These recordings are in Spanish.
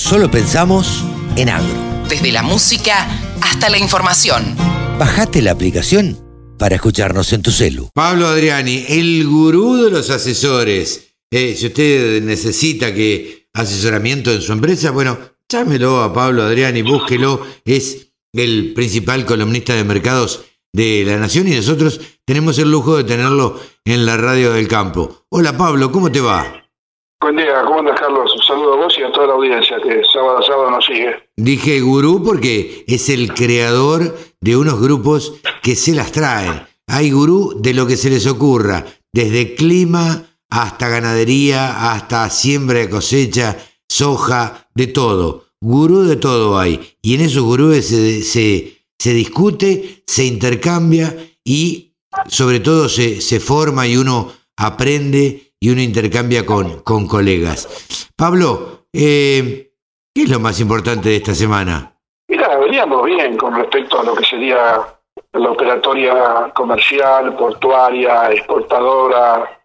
solo pensamos en agro. Desde la música hasta la información. Bajate la aplicación para escucharnos en tu celu. Pablo Adriani, el gurú de los asesores. Eh, si usted necesita que asesoramiento en su empresa, bueno, llámelo a Pablo Adriani, búsquelo. Es el principal columnista de mercados de la Nación y nosotros tenemos el lujo de tenerlo en la radio del campo. Hola Pablo, ¿cómo te va? Buen día, ¿cómo andas Carlos? Un saludo a vos y a toda la audiencia que sábado a sábado nos sigue. Dije gurú porque es el creador de unos grupos que se las traen. Hay gurú de lo que se les ocurra, desde clima hasta ganadería, hasta siembra de cosecha, soja, de todo. Gurú de todo hay. Y en esos gurúes se, se, se discute, se intercambia y sobre todo se, se forma y uno aprende y uno intercambia con, con colegas. Pablo, eh, ¿qué es lo más importante de esta semana? Mira, veníamos bien con respecto a lo que sería la operatoria comercial, portuaria, exportadora,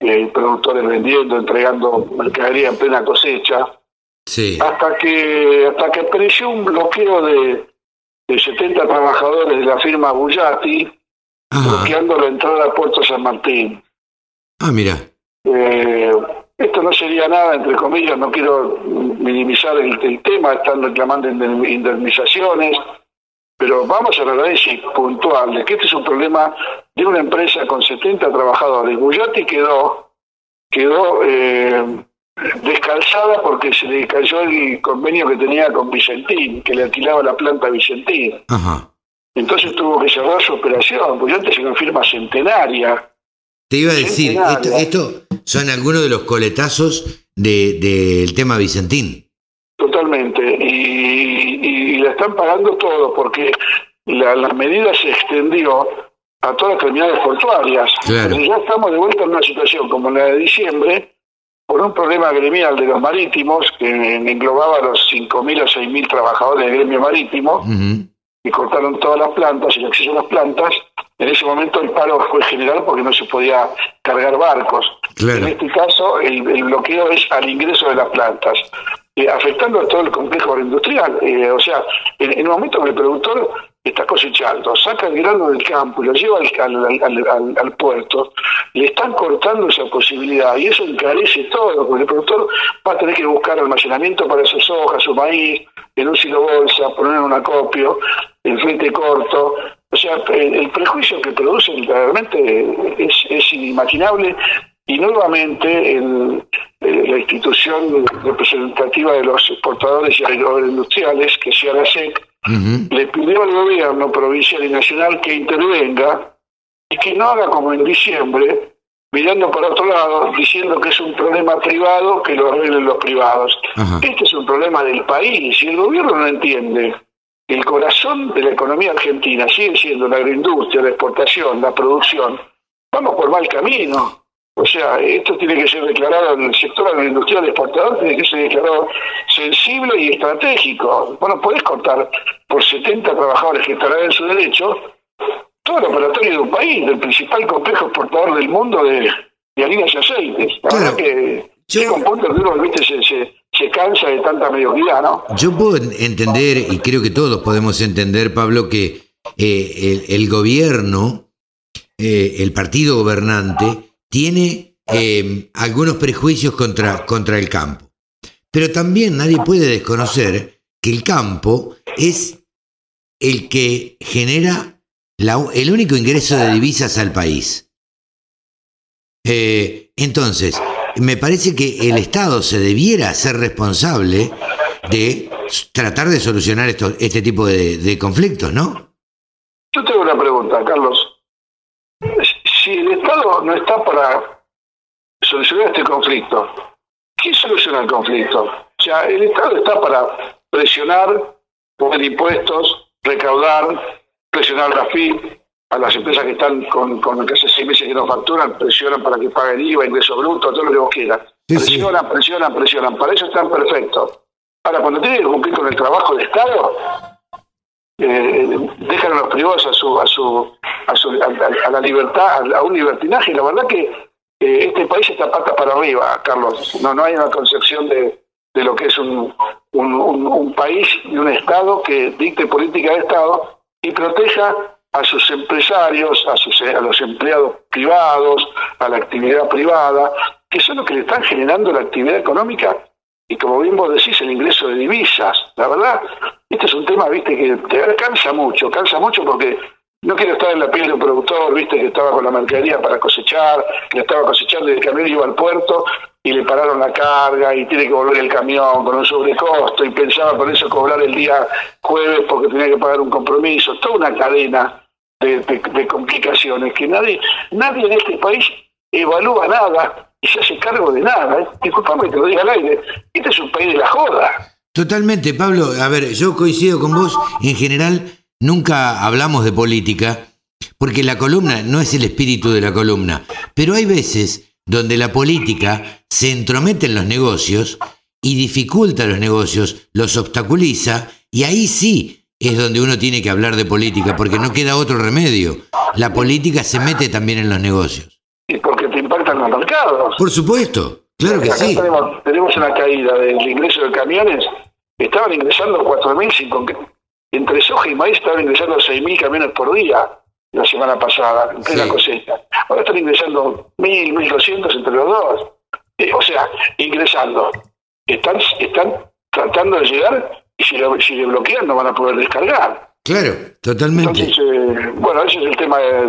eh, productores vendiendo, entregando mercadería en plena cosecha. Sí. Hasta que, hasta que apareció un bloqueo de, de 70 trabajadores de la firma Bullati, Ajá. bloqueando la entrada a Puerto San Martín. Ah, mira. Eh, esto no sería nada, entre comillas, no quiero minimizar el, el tema, están reclamando indem- indemnizaciones, pero vamos a la análisis puntual de que este es un problema de una empresa con 70 trabajadores. Bullati quedó, quedó eh, descalzada porque se le cayó el convenio que tenía con Vicentín, que le alquilaba la planta a Vicentín. Ajá. Entonces tuvo que cerrar su operación. Bullati es una firma centenaria. Te iba a decir, esto son algunos de los coletazos de- del tema Vicentín. Totalmente. Y, y- y la están pagando todo porque la, la medida se extendió a todas las terminales portuarias. Claro. Entonces ya estamos de vuelta en una situación como la de diciembre, por un problema gremial de los marítimos, que englobaba a los 5.000 o 6.000 trabajadores del gremio marítimo, Ujú. y cortaron todas las plantas y el acceso a las plantas. En ese momento el paro fue general porque no se podía cargar barcos. Claro. En este caso, el, el bloqueo es al ingreso de las plantas, eh, afectando a todo el complejo agroindustrial. Eh, o sea, en, en el momento que el productor está cosechando, saca el grano del campo y lo lleva al, al- al- al- al puerto, le están cortando esa posibilidad y eso encarece todo, porque el productor va a tener que buscar almacenamiento para sus hojas, su maíz, en un silo bolsa, poner en un acopio, el frente corto. O sea, el, el prejuicio que producen realmente es, es inimaginable y nuevamente el- eh, la institución representativa de los exportadores y agroindustriales, que sea la SEC, Ujú. le pidió al gobierno provincial y nacional que intervenga y que no haga como en diciembre, mirando para otro lado, diciendo que es un problema privado, que lo arreglen los privados. Ajá. Este es un problema del país y el gobierno no entiende. El corazón de la economía argentina sigue siendo la agroindustria, la exportación, la producción. Vamos por mal camino. O sea, esto tiene que ser declarado en el sector agroindustrial exportador, tiene que ser declarado sensible y estratégico. Bueno, podés cortar por 70 trabajadores que estarán en su derecho todo el operatorio de un país, del principal complejo exportador del mundo de, de harinas y aceites. La Claro. verdad que Yo- llega un punto que uno ¿viste? Se, se, se cansa de tanta mediocridad, ¿no? Yo puedo en- entender, y creo que todos podemos entender, Pablo, que eh, el, gobierno, eh, el partido gobernante, tiene eh, algunos prejuicios contra, contra el campo. Pero también nadie puede desconocer que el campo es el que genera el único ingreso de divisas al país. Eh, entonces, me parece que el Estado se debiera ser responsable de tratar de solucionar esto, este tipo de, de conflictos, ¿no? Yo tengo una pregunta, Carlos. Si el Estado no está para solucionar este conflicto, ¿quién soluciona el conflicto? O sea, el Estado está para presionar, poner impuestos, recaudar, presionar la FIP, a las empresas que están con, con que hace seis meses que no facturan, presionan para que paguen IVA, ingreso bruto, todo lo que vos quieras. Sí, sí. presionan, presionan, presionan. Para eso están perfectos. Ahora, cuando tienen que cumplir con el trabajo del Estado, eh, dejan a los privados a su a su a, su, a, la libertad a, un libertinaje la verdad que eh, este país está pata para arriba Carlos no no hay una concepción de, de lo que es un, un, un país y un Estado que dicte política de Estado y proteja a sus empresarios, a, sus, a los empleados privados, a la actividad privada, que son los que le están generando la actividad económica y como bien vos decís, el ingreso de divisas. La verdad, este es un tema, viste, que te cansa mucho, cansa mucho porque no quiero estar en la piel de un productor, viste, que estaba con la mercadería para cosechar, que estaba cosechando y el camión iba al puerto y le pararon la carga y tiene que volver el camión con un sobrecosto y pensaba por eso cobrar el día jueves porque tenía que pagar un compromiso, toda una cadena de, complicaciones que nadie, nadie en este país evalúa nada y se hace cargo de nada. ¿eh? Disculpame que lo diga al aire, este es un país de la joda. Totalmente, Pablo. A ver, yo coincido con vos. En general, nunca hablamos de política, porque la columna no es el espíritu de la columna. Pero hay veces donde la política se entromete en los negocios y dificulta los negocios, los obstaculiza, y ahí sí es donde uno tiene que hablar de política, porque no queda otro remedio. La política se mete también en los negocios. Y porque te impactan los mercados. Por supuesto, claro que Acá sí. Tenemos, tenemos una caída del ingreso de camiones. Estaban ingresando 4.000, con- entre soja y maíz estaban ingresando 6.000 camiones por día la semana pasada, en plena Sí. cosecha. Ahora están ingresando 1.000, 1.200 entre los dos. Eh, o sea, ingresando. Están, están tratando de llegar y si, lo, si le bloquean no van a poder descargar. Claro, totalmente. Entonces, eh, bueno, ese es el tema de,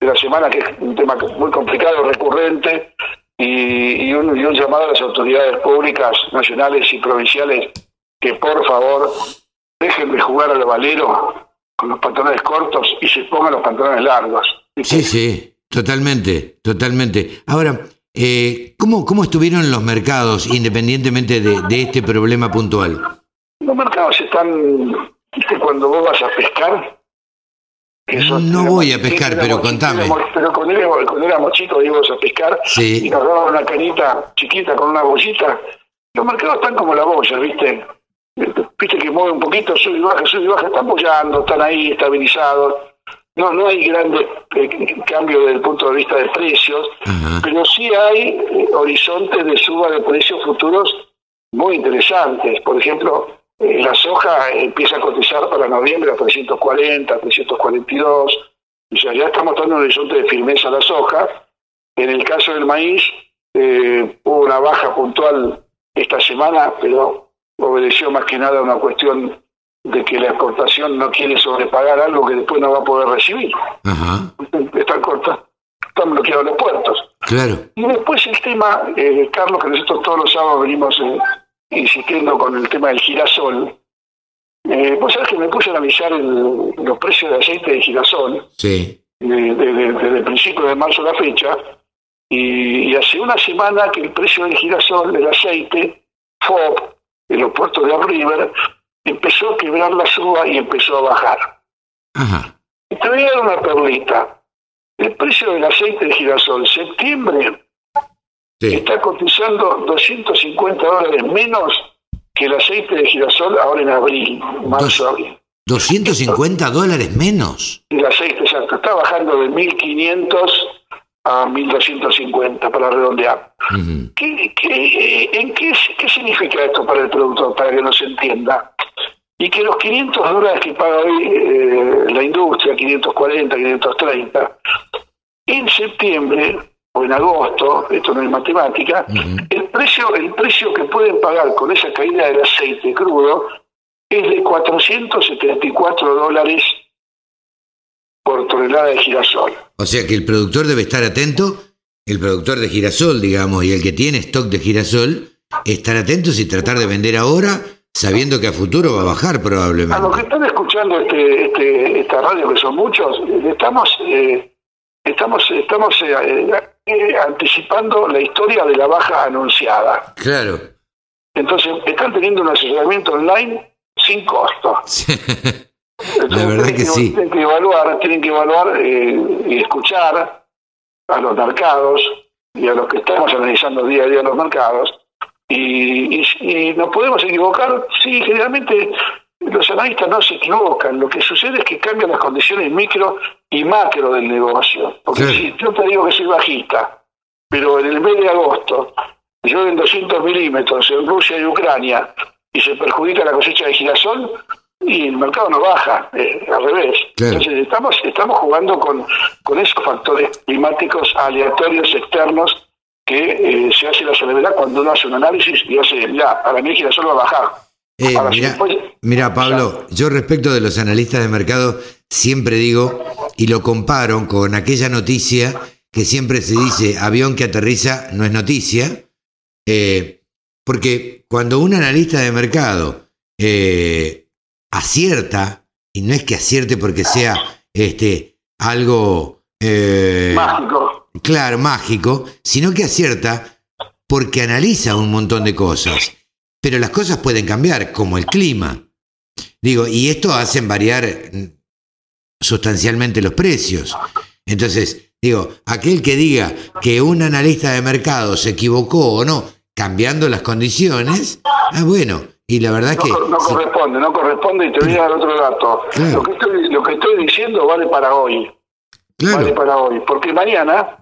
de la semana, que es un tema muy complicado, recurrente, y, y un, y un llamado a las autoridades públicas, nacionales y provinciales, que por favor dejen de jugar al valero con los pantalones cortos y se pongan los pantalones largos. Sí, sí, totalmente, totalmente. Ahora, eh, ¿cómo, ¿cómo estuvieron los mercados independientemente de, de este problema puntual? Los mercados están, ¿viste cuando vos vas a pescar? Eso, No voy a pescar, pero contame. éramos- pero cuando éramos, cuando éramos chicos íbamos a pescar y Sí, nos daban una canita chiquita con una bollita. Los mercados están como la boya, ¿viste? Viste que mueve un poquito, sube y baja, sube y baja, están bollando, están ahí estabilizados. No, no hay grandes eh, cambios desde el punto de vista de precios, pero sí hay eh, horizontes de suba de precios futuros muy interesantes. Por ejemplo, eh, la soja empieza a cotizar para noviembre a 340, 342. O sea, ya estamos dando un horizonte de firmeza a la soja. En el caso del maíz, eh, hubo una baja puntual esta semana, pero obedeció más que nada a una cuestión de que la exportación no quiere sobrepagar algo que después no va a poder recibir. ajá, Están cortas, están bloqueados los puertos. claro. Y después el tema, eh, Carlos, que nosotros todos los sábados venimos eh, insistiendo con el tema del girasol. Eh, vos sabés que me puse a analizar el- los precios de aceite de girasol Sí, de- de- de- desde el principio de marzo a la fecha, y, y hace una semana que el precio del girasol, del aceite, FOB, en los puertos de River, empezó a quebrar la suba y empezó a bajar. ajá, Y te voy a dar una perlita. El precio del aceite de girasol, septiembre, sí. está cotizando 250 dólares menos que el aceite de girasol ahora en abril, marzo, abril. 250 dólares menos. El aceite, exacto, está bajando de 1.500 a 1.250 para redondear. Ujú. ¿Qué, qué, en qué, qué significa esto para el productor, para que nos entienda? Y que los 500 dólares que paga hoy eh, la industria, 540, 530, en septiembre o en agosto, esto no es matemática, el precio, el precio que pueden pagar con esa caída del aceite crudo es de 474 dólares por tonelada de girasol. O sea que el productor debe estar atento, el productor de girasol, digamos, y el que tiene stock de girasol, estar atentos y tratar de vender ahora, sabiendo que a futuro va a bajar A los que probablemente. están escuchando este, este, esta radio, que son muchos, eh, estamos, eh, estamos, estamos eh, eh, anticipando la historia de la baja anunciada. Claro. Entonces, están teniendo un asesoramiento online sin costo. La verdad tienen que sí. Tienen que evaluar, tienen que evaluar eh, y escuchar a los mercados y a los que estamos analizando día a día los mercados. Y, y, y nos podemos equivocar, sí, generalmente los analistas no se equivocan. Lo que sucede es que cambian las condiciones micro y macro del negocio. Porque si yo te digo que soy bajista, pero en el mes de agosto llueven 200 milímetros en Rusia y Ucrania y se perjudica la cosecha de girasol y el mercado no baja, eh, al revés. Entonces estamos, estamos jugando con, con esos factores climáticos aleatorios externos que eh, se hace la soledad cuando uno hace un análisis y hace, mira, para mí el girasol va a bajar. Eh, mira, Pablo, yo respecto de los analistas de mercado siempre digo y lo comparo con aquella noticia que siempre se dice avión que aterriza no es noticia, eh, porque cuando un analista de mercado eh, acierta, y no es que acierte porque sea este, algo... mágico. Claro, mágico, sino que acierta porque analiza un montón de cosas. Pero las cosas pueden cambiar, como el clima. Digo, y esto hacen variar sustancialmente los precios. Entonces, digo, aquel que diga que un analista de mercado se equivocó o no, cambiando las condiciones, ah, bueno, y la verdad que... No corresponde, no corresponde y te voy a dar otro dato. Lo, que estoy, lo que estoy diciendo vale para hoy. Vale para hoy, porque mañana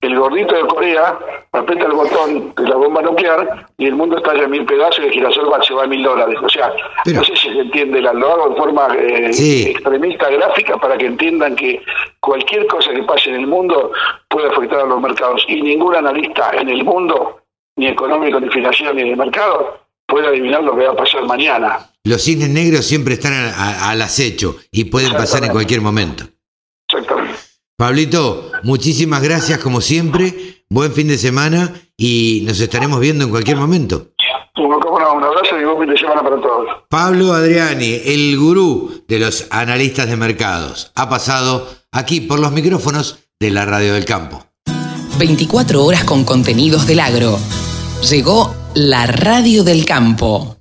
el gordito de Corea aprieta el botón de la bomba nuclear y el mundo estalla en mil pedazos y el girasol va, se va a mil dólares. O sea, no sé si se entiende, lo hago de forma eh, extremista gráfica para que entiendan que cualquier cosa que pase en el mundo puede afectar a los mercados y ningún analista en el mundo, ni económico, ni financiero, ni de mercado, puede adivinar lo que va a pasar mañana. Los cisnes negros siempre están al acecho y pueden pasar en cualquier momento. Exactamente. Pablito, muchísimas gracias como siempre, buen fin de semana y nos estaremos viendo en cualquier momento. un abrazo y buen fin de semana para todos. Pablo Adriani, el gurú de los analistas de mercados, ha pasado aquí por los micrófonos de la Radio del Campo. 24 horas con contenidos del agro. Llegó la Radio del Campo.